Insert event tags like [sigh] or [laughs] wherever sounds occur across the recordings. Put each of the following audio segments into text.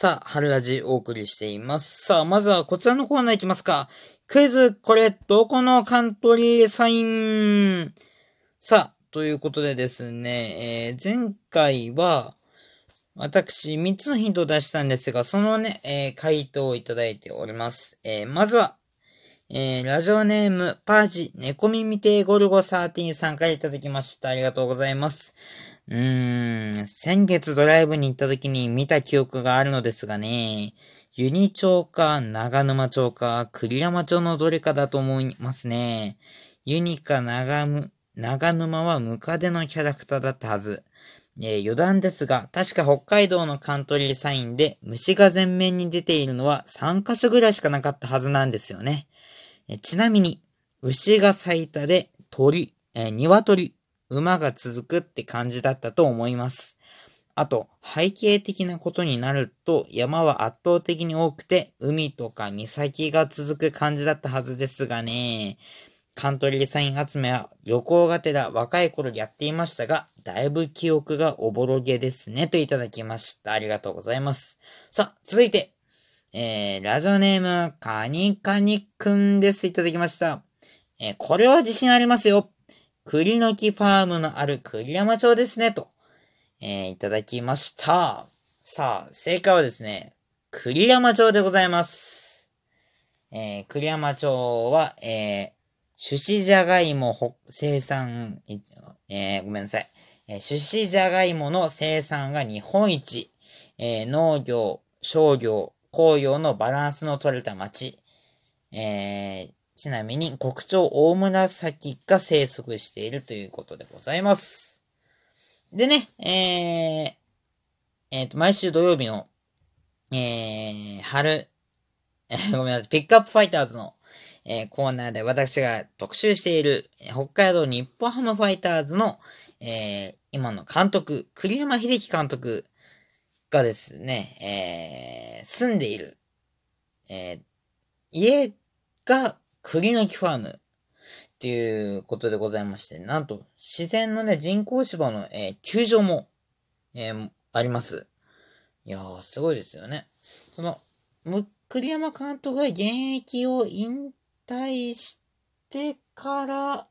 さあ、春ラジお送りしています。さあ、まずはこちらのコーナーいきますか。クイズ、これ、どこのカントリーサイン？さあ、ということでですね、えー前回は、私、3つのヒントを出したんですが、そのね、えー回答をいただいております。えーまずは、えーラジオネーム、パージ、猫耳亭ゴルゴ13さんからいただきました。ありがとうございます。うーん、先月ドライブに行った時に見た記憶があるのですがね、ユニ町か長沼町か栗山町のどれかだと思いますね。ユニか長む長沼はムカデのキャラクターだったはず。えー余談ですが、確か北海道のカントリーサインで虫が前面に出ているのは3カ所ぐらいしかなかったはずなんですよね。えちなみに、牛が最多で鳥、えー鶏、馬が続くって感じだったと思います。あと、背景的なことになると、山は圧倒的に多くて、海とか岬が続く感じだったはずですがね。カントリーサイン集めは旅行がてら若い頃やっていましたが、だいぶ記憶がおぼろげですね。といただきました。ありがとうございます。さあ、続いて、えー、ラジオネーム、カニカニくんです。いただきました。えーこれは自信ありますよ。栗の木ファームのある栗山町ですね。と、えーいただきました。さあ、正解はですね、栗山町でございます。えー栗山町は、えー、種子じゃがいも生産、えーごめんなさい。えー種子じゃがいもの生産が日本一、えー農業、商業、工業のバランスの取れた町。えーちなみに国鳥大紫が生息しているということでございます。でね、えー、えーと、毎週土曜日の、えー、春、え [laughs] ごめんなさい、ピックアップファイターズの、えーコーナーで私が特集している、え北海道日本ハムファイターズの、えー今の監督、栗山秀樹監督がですね、えー住んでいる、えー家が栗の木ファームっていうことでございまして、なんと自然のね、人工芝の、えー球場も、えーあります。いやー、すごいですよね。その、む栗山監督が現役を引退してから、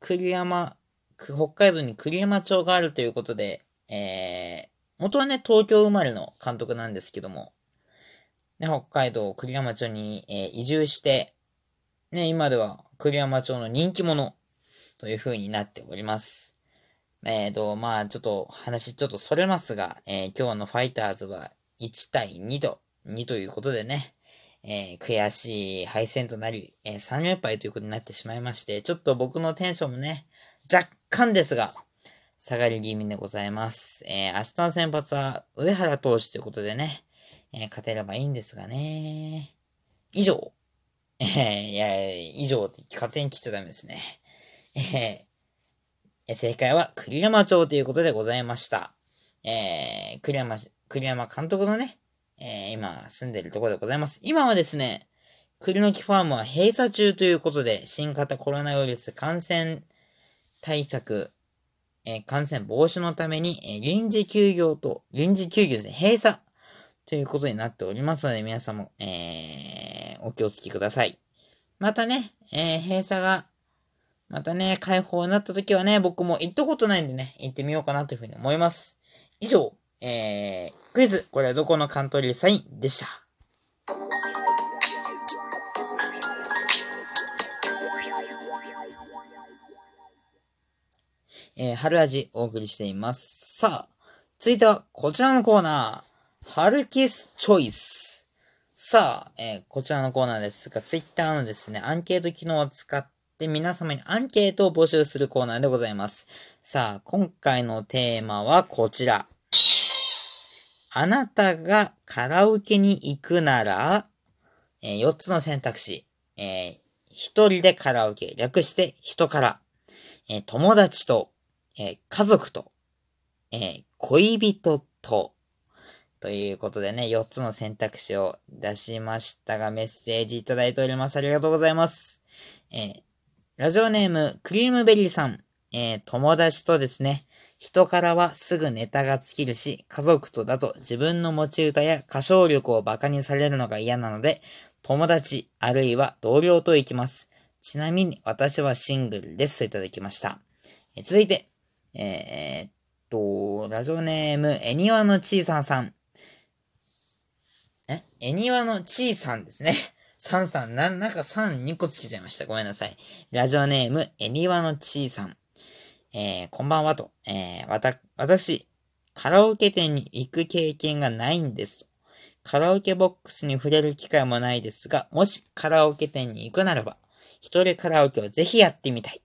栗山、北海道に栗山町があるということで、えー、元はね、東京生まれの監督なんですけども、ね、北海道栗山町に、えー移住して、ね、今では栗山町の人気者という風になっております。えーと、まあちょっと話ちょっとそれますが、えー今日のファイターズは1対2と、2ということでね、えー悔しい敗戦となり、えー3連敗ということになってしまいまして、ちょっと僕のテンションもね、若干ですが、下がり気味でございます。えー明日の先発は上原投手ということでね、えー勝てればいいんですがね。以上。えーいや、以上って勝手に切っちゃダメですね。えーえ正解は栗山町ということでございました。えー、栗山、栗山監督のね、えー今住んでるところでございます。今はですね、栗の木ファームは閉鎖中ということで、新型コロナウイルス感染対策、えー感染防止のために、えー臨時休業と、臨時休業ですね、閉鎖ということになっておりますので、皆さんも、えーお気をつけください。またね、えー閉鎖が、またね、解放になった時はね、僕も行ったことないんでね、行ってみようかなというふうに思います。以上、えー、クイズ、これはどこのカントリーサインでした。えー、春味お送りしています。さあ、続いてはこちらのコーナー、春キスチョイス。さあ、えーこちらのコーナーですが、ツイッターのですね、アンケート機能を使って皆様にアンケートを募集するコーナーでございます。さあ、今回のテーマはこちら。あなたがカラオケに行くなら、え4つの選択肢。えー一人でカラオケ、略して人から。えー友達と、えー家族と、えー恋人と、ということでね、4つの選択肢を出しましたが、メッセージいただいております。ありがとうございます。えーラジオネーム、クリームベリーさん。えー友達とですね、人からはすぐネタが尽きるし、家族とだと自分の持ち歌や歌唱力を馬鹿にされるのが嫌なので、友達、あるいは同僚と行きます。ちなみに私はシングルですといただきました。え続いて、えー、っと、ラジオネーム、えにわのちいさんさん。え？えにわのちいさんですね。[laughs] さんさん、な、なんか3、2個つけちゃいました。ごめんなさい。ラジオネーム、えにわのちいさん。えー、こんばんはと。えー、わた、私、カラオケ店に行く経験がないんです。カラオケボックスに触れる機会もないですが、もしカラオケ店に行くならば、一人カラオケをぜひやってみたい。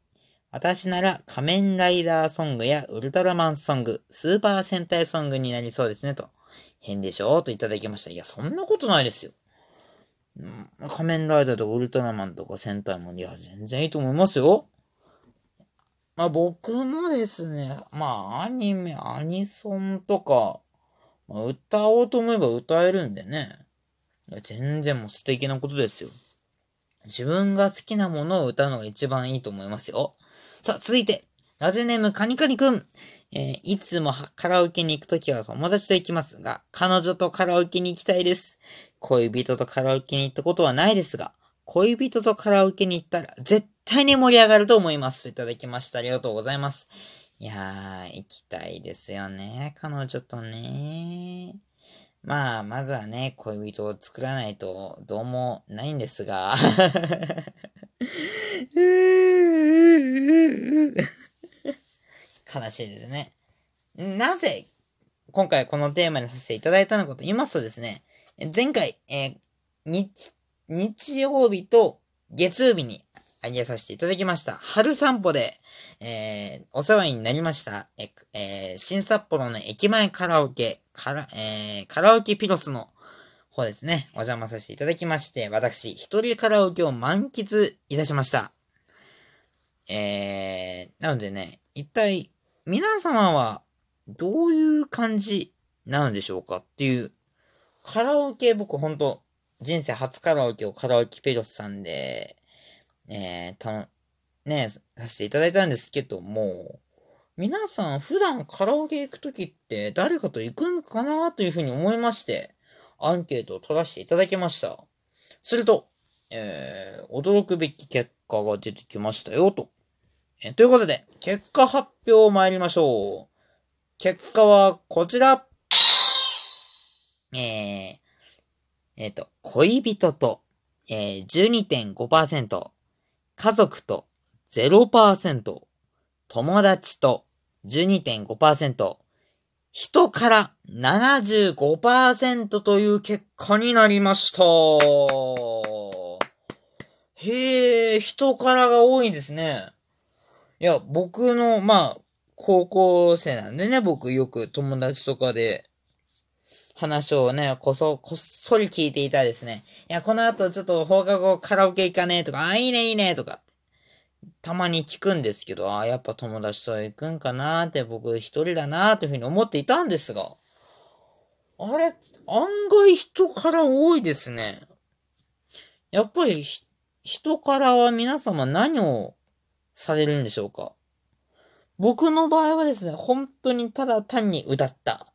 私なら仮面ライダーソングやウルトラマンソング、スーパー戦隊ソングになりそうですねと。変でしょ？といただきました。いや、そんなことないですよ。仮面ライダーとかウルトラマンとか戦隊も、いや、全然いいと思いますよ。まあ僕もですね、まあアニメ、アニソンとか、まあ、歌おうと思えば歌えるんでね。いや全然もう素敵なことですよ。自分が好きなものを歌うのが一番いいと思いますよ。さあ、続いて、ラジオネームカニカニくん。えー、いつもカラオケに行くときは友達と行きますが、彼女とカラオケに行きたいです。恋人とカラオケに行ったことはないですが、恋人とカラオケに行ったら絶対に盛り上がると思います。いただきました。ありがとうございます。いやー、行きたいですよね。彼女とね。まあ、まずはね、恋人を作らないとどうもないんですが。[laughs] 悲しいですね。なぜ、今回このテーマにさせていただいたのかと言いますとですね、前回、えー、日、日曜日と月曜日にあげさせていただきました。春散歩で、えー、お世話になりました。え、えー、新札幌の駅前カラオケ、カラ、えー、カラオケピロスの方ですね、お邪魔させていただきまして、私、一人カラオケを満喫いたしました。えー、なのでね、一体、皆様は、どういう感じなのでしょうかっていう、カラオケ僕ほんと、人生初カラオケをカラオケペロスさんで、えー、た、ね、させていただいたんですけども、皆さん普段カラオケ行くときって誰かと行くんかなというふうに思いまして、アンケートを取らせていただきました。すると、えー、驚くべき結果が出てきましたよ、と。え、ということで、結果発表参りましょう。結果はこちら。えー、えっ、ー、と、恋人と、えー、12.5%、家族と0%、友達と12.5%、人から75%という結果になりました。へえ、人からが多いんですね。いや、僕の、まあ、高校生なんでね、僕よく友達とかで話をね、こそ、こっそり聞いていたですね。いや、この後ちょっと放課後カラオケ行かねえとか、あ、いいねいいねとか、たまに聞くんですけど、あ、やっぱ友達と行くんかなって僕一人だなというふうに思っていたんですが、あれ、案外人から多いですね。やっぱり、人からは皆様何をされるんでしょうか？僕の場合はですね、本当にただ単に歌った。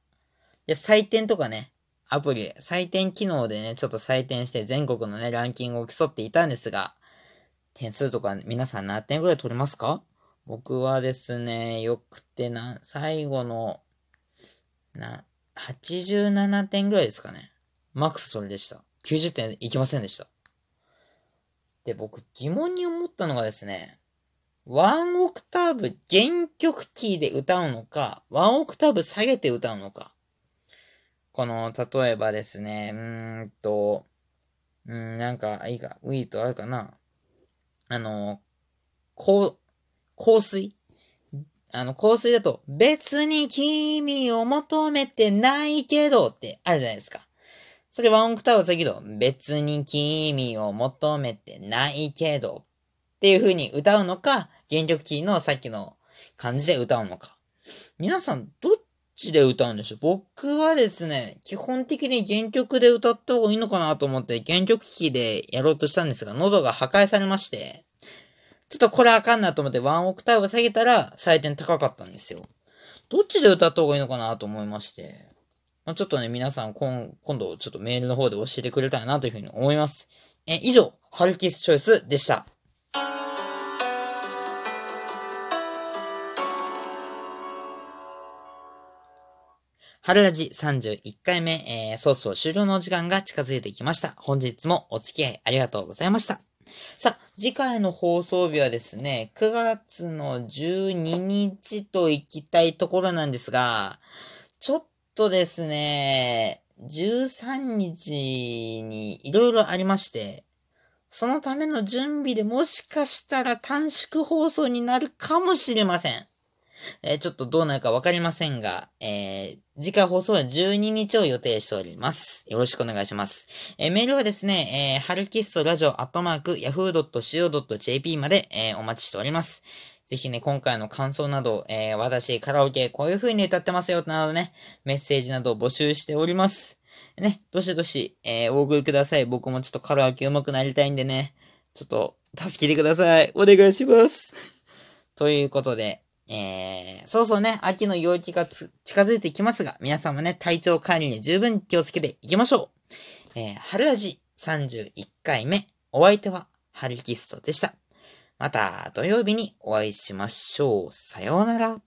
で、採点とかね、アプリ、採点機能でね、ちょっと採点して全国のね、ランキングを競っていたんですが、点数とか皆さん何点ぐらい取れますか？僕はですね、よくてな、最後の、な、87点ぐらいですかね。マックスそれでした。90点いきませんでした。で、僕疑問に思ったのがですね、ワンオクターブ原曲キーで歌うのか、ワンオクターブ下げて歌うのか。この、例えばですね、うーんと、うん、なんか、いいか、ウィートあるかな。あの、こう、香水？あの、香水だと、別に君を求めてないけどってあるじゃないですか。それワンオクターブ下げど、別に君を求めてないけどっていう風に歌うのか、原曲キーのさっきの感じで歌うのか。皆さん、どっちで歌うんでしょう？僕はですね、基本的に原曲で歌った方がいいのかなと思って原曲機でやろうとしたんですが、喉が破壊されまして、ちょっとこれあかんなと思ってワンオクターブ下げたら採点高かったんですよ。どっちで歌った方がいいのかなと思いまして。まあ、ちょっとね、皆さん今、今度ちょっとメールの方で教えてくれたらなというふうに思います。え、以上、ハルキスチョイスでした。春ラジ31回目、えー、そうそう終了の時間が近づいてきました。本日もお付き合いありがとうございました。さあ、次回の放送日はですね、9月の12日と行きたいところなんですが、ちょっとですね、13日に色々ありまして、そのための準備でもしかしたら短縮放送になるかもしれません。えー、ちょっとどうなるかわかりませんが、えー、次回放送は12日を予定しております。よろしくお願いします。えー、メールはですね、えー、ハルキストラジオアットマーク、yahoo.co.jp まで、えー、お待ちしております。ぜひね、今回の感想など、えー、私、カラオケ、こういう風に歌ってますよ、などね、メッセージなどを募集しております。ね、どしどし、えー、お送りください。僕もちょっとカラオケ上手くなりたいんでね、ちょっと、助けてください。お願いします。ということで、えー、そうそうね、秋の陽気が近づいてきますが、皆さんもね、体調管理に十分気をつけていきましょう。えー、春味31回目、お相手は、ハリキストでした。また土曜日にお会いしましょう。さようなら。